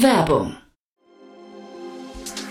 Werbung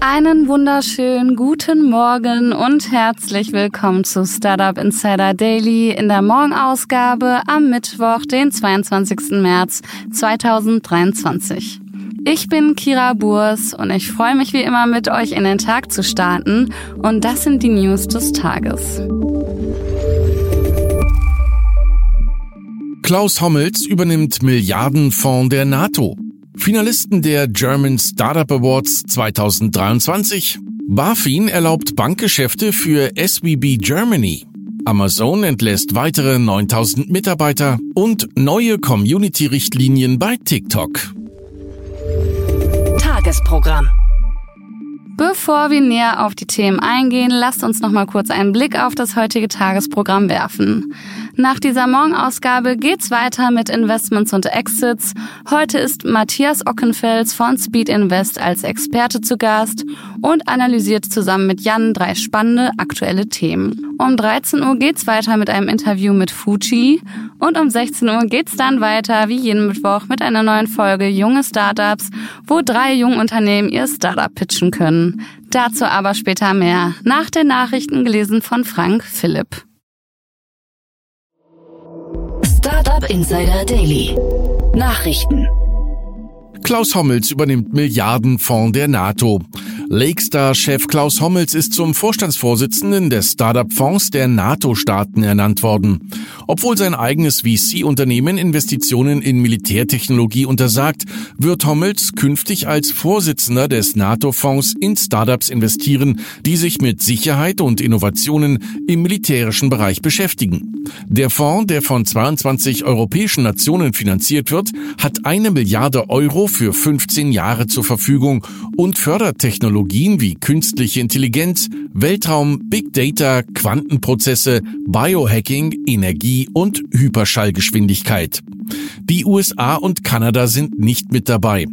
Einen wunderschönen guten Morgen und herzlich willkommen zu Startup Insider Daily in der Morgenausgabe am Mittwoch, den 22. März 2023. Ich bin Kira Burs und ich freue mich wie immer mit euch in den Tag zu starten und das sind die News des Tages. Klaus Hommels übernimmt Milliardenfonds der NATO. Finalisten der German Startup Awards 2023. BaFin erlaubt Bankgeschäfte für SWB Germany. Amazon entlässt weitere 9000 Mitarbeiter und neue Community-Richtlinien bei TikTok. Tagesprogramm. Bevor wir näher auf die Themen eingehen, lasst uns noch mal kurz einen Blick auf das heutige Tagesprogramm werfen. Nach dieser Morgenausgabe geht's weiter mit Investments und Exits. Heute ist Matthias Ockenfels von Speed Invest als Experte zu Gast und analysiert zusammen mit Jan drei spannende aktuelle Themen. Um 13 Uhr geht's weiter mit einem Interview mit Fuji und um 16 Uhr geht's dann weiter wie jeden Mittwoch mit einer neuen Folge Junge Startups, wo drei Jungunternehmen ihr Startup pitchen können. Dazu aber später mehr. Nach den Nachrichten gelesen von Frank Philipp. Startup Insider Daily. Nachrichten. Klaus Hommels übernimmt Milliardenfonds der NATO. Lakestar-Chef Klaus Hommels ist zum Vorstandsvorsitzenden des Startup-Fonds der NATO-Staaten ernannt worden. Obwohl sein eigenes VC-Unternehmen Investitionen in Militärtechnologie untersagt, wird Hommels künftig als Vorsitzender des NATO-Fonds in Startups investieren, die sich mit Sicherheit und Innovationen im militärischen Bereich beschäftigen. Der Fonds, der von 22 europäischen Nationen finanziert wird, hat eine Milliarde Euro für 15 Jahre zur Verfügung und fördert Technologien wie künstliche Intelligenz, Weltraum, Big Data, Quantenprozesse, Biohacking, Energie und Hyperschallgeschwindigkeit. Die USA und Kanada sind nicht mit dabei.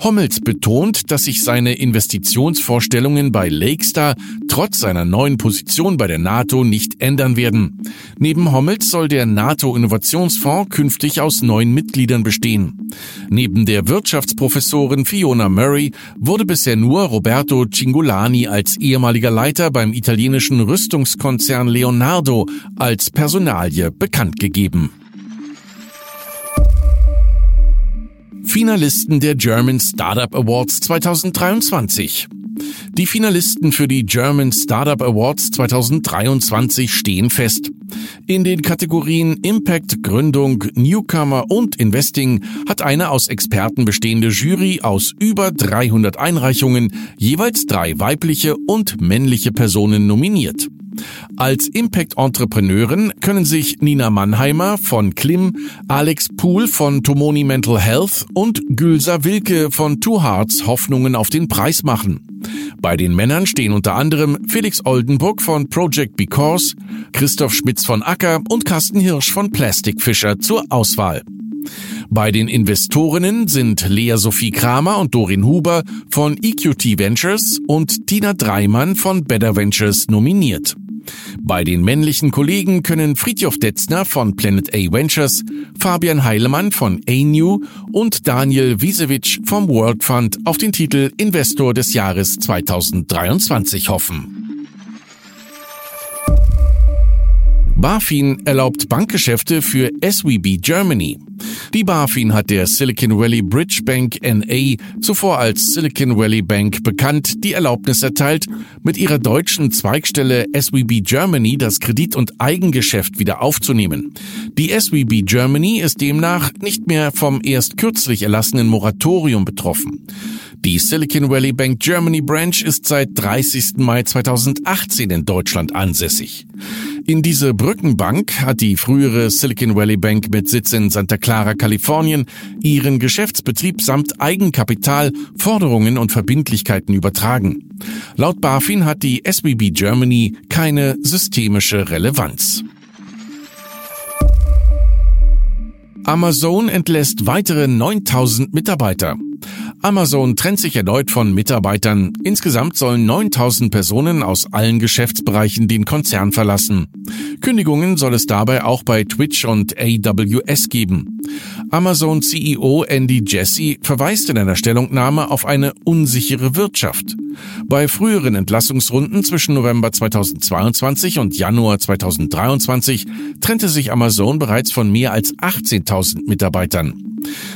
Hommels betont, dass sich seine Investitionsvorstellungen bei Lakestar trotz seiner neuen Position bei der NATO nicht ändern werden. Neben Hommels soll der NATO-Innovationsfonds künftig aus neun Mitgliedern bestehen. Neben der Wirtschaftsprofessorin Fiona Murray wurde bisher nur Roberto Cingolani als ehemaliger Leiter beim italienischen Rüstungskonzern Leonardo als Personalie bekannt gegeben. Finalisten der German Startup Awards 2023. Die Finalisten für die German Startup Awards 2023 stehen fest. In den Kategorien Impact, Gründung, Newcomer und Investing hat eine aus Experten bestehende Jury aus über 300 Einreichungen jeweils drei weibliche und männliche Personen nominiert. Als Impact-Entrepreneurin können sich Nina Mannheimer von Klim, Alex Pool von Tomoni Mental Health und Gülsa Wilke von Two Hearts Hoffnungen auf den Preis machen. Bei den Männern stehen unter anderem Felix Oldenburg von Project Because, Christoph Schmitz von Acker und Carsten Hirsch von Plastic Fisher zur Auswahl. Bei den Investorinnen sind Lea Sophie Kramer und Dorin Huber von EQT Ventures und Tina Dreimann von Better Ventures nominiert. Bei den männlichen Kollegen können Friedjof Detzner von Planet A Ventures, Fabian Heilemann von A-New und Daniel Wiesewitsch vom World Fund auf den Titel Investor des Jahres 2023 hoffen. BaFin erlaubt Bankgeschäfte für SWB Germany. Die BaFin hat der Silicon Valley Bridge Bank NA, zuvor als Silicon Valley Bank bekannt, die Erlaubnis erteilt, mit ihrer deutschen Zweigstelle SWB Germany das Kredit- und Eigengeschäft wieder aufzunehmen. Die SWB Germany ist demnach nicht mehr vom erst kürzlich erlassenen Moratorium betroffen. Die Silicon Valley Bank Germany Branch ist seit 30. Mai 2018 in Deutschland ansässig. In diese Brückenbank hat die frühere Silicon Valley Bank mit Sitz in Santa Clara, Kalifornien, ihren Geschäftsbetrieb samt Eigenkapital, Forderungen und Verbindlichkeiten übertragen. Laut BaFin hat die SBB Germany keine systemische Relevanz. Amazon entlässt weitere 9000 Mitarbeiter. Amazon trennt sich erneut von Mitarbeitern. Insgesamt sollen 9000 Personen aus allen Geschäftsbereichen den Konzern verlassen. Kündigungen soll es dabei auch bei Twitch und AWS geben. Amazon CEO Andy Jassy verweist in einer Stellungnahme auf eine unsichere Wirtschaft. Bei früheren Entlassungsrunden zwischen November 2022 und Januar 2023 trennte sich Amazon bereits von mehr als 18.000 Mitarbeitern.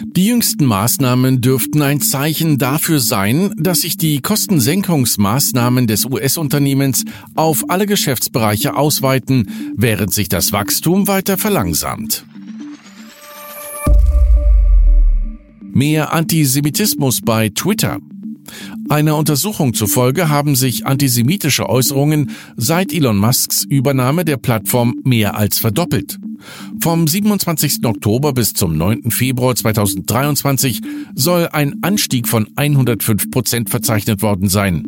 Die jüngsten Maßnahmen dürften ein Zeichen dafür sein, dass sich die Kostensenkungsmaßnahmen des US-Unternehmens auf alle Geschäftsbereiche ausweiten, während sich das Wachstum weiter verlangsamt. Mehr Antisemitismus bei Twitter. Einer Untersuchung zufolge haben sich antisemitische Äußerungen seit Elon Musks Übernahme der Plattform mehr als verdoppelt. Vom 27. Oktober bis zum 9. Februar 2023 soll ein Anstieg von 105 Prozent verzeichnet worden sein.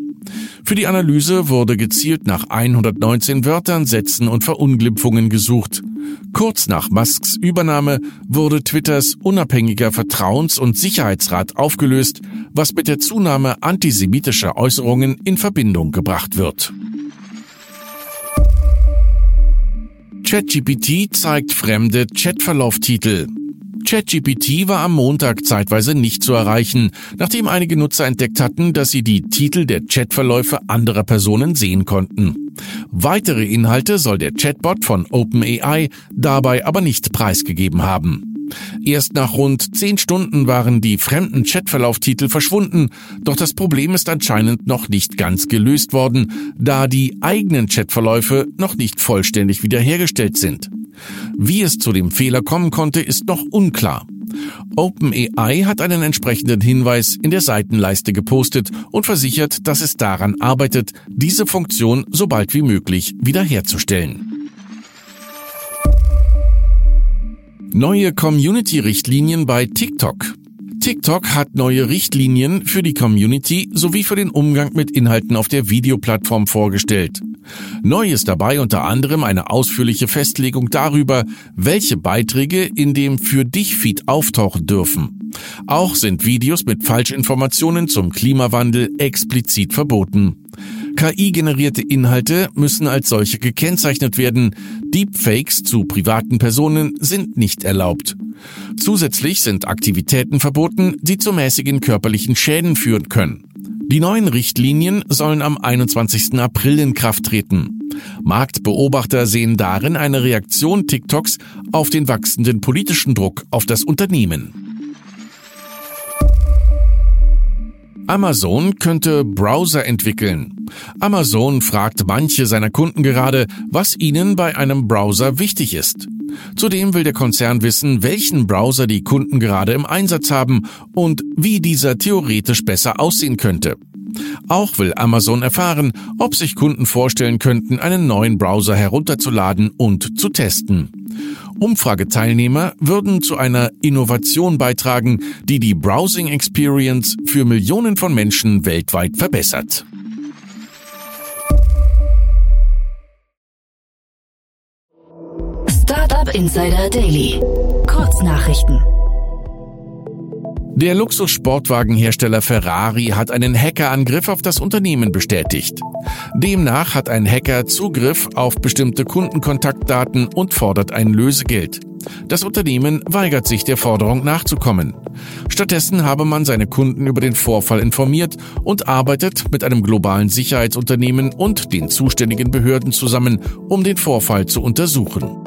Für die Analyse wurde gezielt nach 119 Wörtern, Sätzen und Verunglimpfungen gesucht. Kurz nach Musks Übernahme wurde Twitters unabhängiger Vertrauens- und Sicherheitsrat aufgelöst, was mit der Zunahme antisemitischer Äußerungen in Verbindung gebracht wird. ChatGPT zeigt fremde Chatverlauftitel. ChatGPT war am Montag zeitweise nicht zu erreichen, nachdem einige Nutzer entdeckt hatten, dass sie die Titel der Chatverläufe anderer Personen sehen konnten. Weitere Inhalte soll der Chatbot von OpenAI dabei aber nicht preisgegeben haben. Erst nach rund zehn Stunden waren die fremden Chatverlauftitel verschwunden, doch das Problem ist anscheinend noch nicht ganz gelöst worden, da die eigenen Chatverläufe noch nicht vollständig wiederhergestellt sind. Wie es zu dem Fehler kommen konnte, ist noch unklar. OpenAI hat einen entsprechenden Hinweis in der Seitenleiste gepostet und versichert, dass es daran arbeitet, diese Funktion so bald wie möglich wiederherzustellen. Neue Community-Richtlinien bei TikTok. TikTok hat neue Richtlinien für die Community sowie für den Umgang mit Inhalten auf der Videoplattform vorgestellt. Neu ist dabei unter anderem eine ausführliche Festlegung darüber, welche Beiträge in dem Für dich Feed auftauchen dürfen. Auch sind Videos mit Falschinformationen zum Klimawandel explizit verboten. KI-generierte Inhalte müssen als solche gekennzeichnet werden. Deepfakes zu privaten Personen sind nicht erlaubt. Zusätzlich sind Aktivitäten verboten, die zu mäßigen körperlichen Schäden führen können. Die neuen Richtlinien sollen am 21. April in Kraft treten. Marktbeobachter sehen darin eine Reaktion TikToks auf den wachsenden politischen Druck auf das Unternehmen. Amazon könnte Browser entwickeln. Amazon fragt manche seiner Kunden gerade, was ihnen bei einem Browser wichtig ist. Zudem will der Konzern wissen, welchen Browser die Kunden gerade im Einsatz haben und wie dieser theoretisch besser aussehen könnte. Auch will Amazon erfahren, ob sich Kunden vorstellen könnten, einen neuen Browser herunterzuladen und zu testen. Umfrageteilnehmer würden zu einer Innovation beitragen, die die Browsing Experience für Millionen von Menschen weltweit verbessert. Startup Insider Daily. Kurznachrichten. Der Luxussportwagenhersteller Ferrari hat einen Hackerangriff auf das Unternehmen bestätigt. Demnach hat ein Hacker Zugriff auf bestimmte Kundenkontaktdaten und fordert ein Lösegeld. Das Unternehmen weigert sich der Forderung nachzukommen. Stattdessen habe man seine Kunden über den Vorfall informiert und arbeitet mit einem globalen Sicherheitsunternehmen und den zuständigen Behörden zusammen, um den Vorfall zu untersuchen.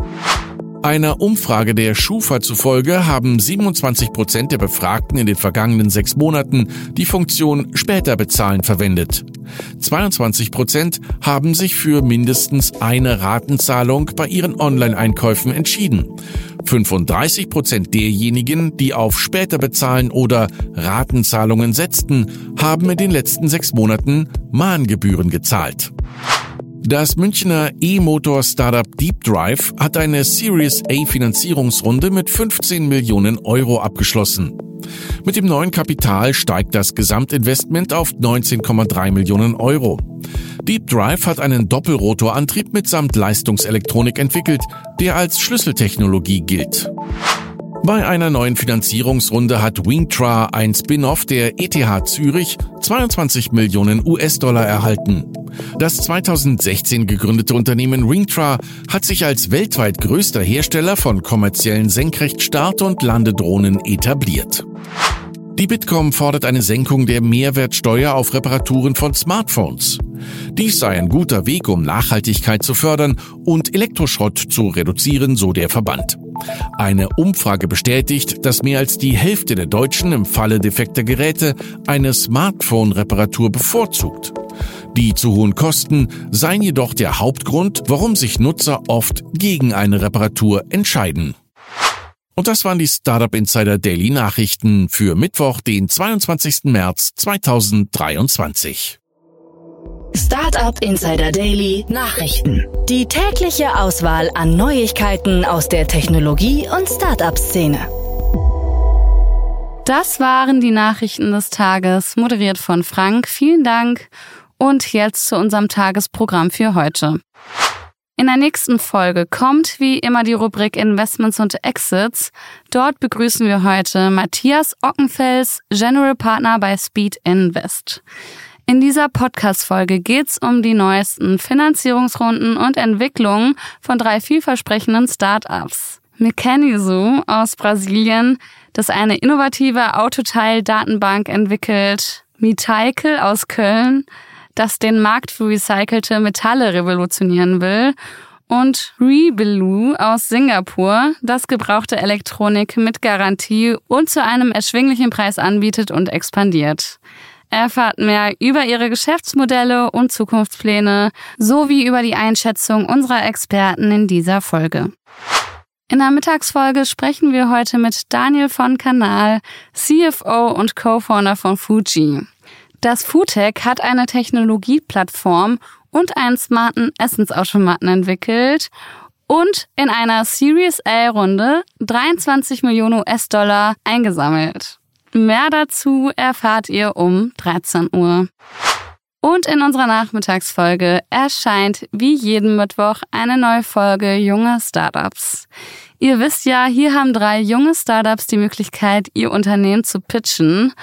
Einer Umfrage der Schufa zufolge haben 27 Prozent der Befragten in den vergangenen sechs Monaten die Funktion später bezahlen verwendet. 22 Prozent haben sich für mindestens eine Ratenzahlung bei ihren Online-Einkäufen entschieden. 35 Prozent derjenigen, die auf später bezahlen oder Ratenzahlungen setzten, haben in den letzten sechs Monaten Mahngebühren gezahlt. Das Münchner E-Motor-Startup Deep Drive hat eine Series A Finanzierungsrunde mit 15 Millionen Euro abgeschlossen. Mit dem neuen Kapital steigt das Gesamtinvestment auf 19,3 Millionen Euro. Deep Drive hat einen Doppelrotorantrieb mitsamt Leistungselektronik entwickelt, der als Schlüsseltechnologie gilt. Bei einer neuen Finanzierungsrunde hat Wingtra, ein Spin-off der ETH Zürich, 22 Millionen US-Dollar erhalten. Das 2016 gegründete Unternehmen Ringtra hat sich als weltweit größter Hersteller von kommerziellen Senkrechtstart- und Landedrohnen etabliert. Die Bitkom fordert eine Senkung der Mehrwertsteuer auf Reparaturen von Smartphones. Dies sei ein guter Weg, um Nachhaltigkeit zu fördern und Elektroschrott zu reduzieren, so der Verband. Eine Umfrage bestätigt, dass mehr als die Hälfte der Deutschen im Falle defekter Geräte eine Smartphone-Reparatur bevorzugt. Die zu hohen Kosten seien jedoch der Hauptgrund, warum sich Nutzer oft gegen eine Reparatur entscheiden. Und das waren die Startup Insider Daily Nachrichten für Mittwoch, den 22. März 2023. Startup Insider Daily Nachrichten. Die tägliche Auswahl an Neuigkeiten aus der Technologie- und Startup-Szene. Das waren die Nachrichten des Tages, moderiert von Frank. Vielen Dank. Und jetzt zu unserem Tagesprogramm für heute. In der nächsten Folge kommt wie immer die Rubrik Investments und Exits. Dort begrüßen wir heute Matthias Ockenfels, General Partner bei Speed Invest. In dieser Podcast-Folge geht's um die neuesten Finanzierungsrunden und Entwicklungen von drei vielversprechenden Startups. Mechanizo aus Brasilien, das eine innovative Autoteil-Datenbank entwickelt, Mitaikel aus Köln, das den Markt für recycelte Metalle revolutionieren will, und Rebelu aus Singapur, das gebrauchte Elektronik mit Garantie und zu einem erschwinglichen Preis anbietet und expandiert. Erfahrt mehr über ihre Geschäftsmodelle und Zukunftspläne sowie über die Einschätzung unserer Experten in dieser Folge. In der Mittagsfolge sprechen wir heute mit Daniel von Kanal, CFO und Co-Founder von Fuji. Das Foodtech hat eine Technologieplattform und einen smarten Essensautomaten entwickelt und in einer Series A-Runde 23 Millionen US-Dollar eingesammelt. Mehr dazu erfahrt ihr um 13 Uhr. Und in unserer Nachmittagsfolge erscheint wie jeden Mittwoch eine neue Folge Junge Startups. Ihr wisst ja, hier haben drei junge Startups die Möglichkeit, ihr Unternehmen zu pitchen.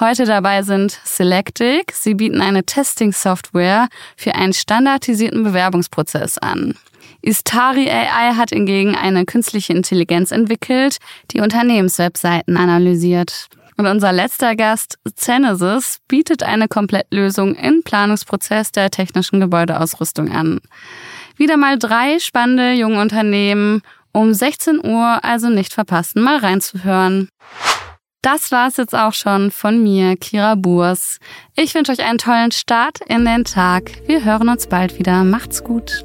Heute dabei sind Selectic. Sie bieten eine Testing-Software für einen standardisierten Bewerbungsprozess an. Istari AI hat hingegen eine künstliche Intelligenz entwickelt, die Unternehmenswebseiten analysiert. Und unser letzter Gast, Zenesis, bietet eine Komplettlösung im Planungsprozess der technischen Gebäudeausrüstung an. Wieder mal drei spannende junge Unternehmen. Um 16 Uhr also nicht verpassen, mal reinzuhören. Das war's jetzt auch schon von mir, Kira Burs. Ich wünsche euch einen tollen Start in den Tag. Wir hören uns bald wieder. Macht's gut.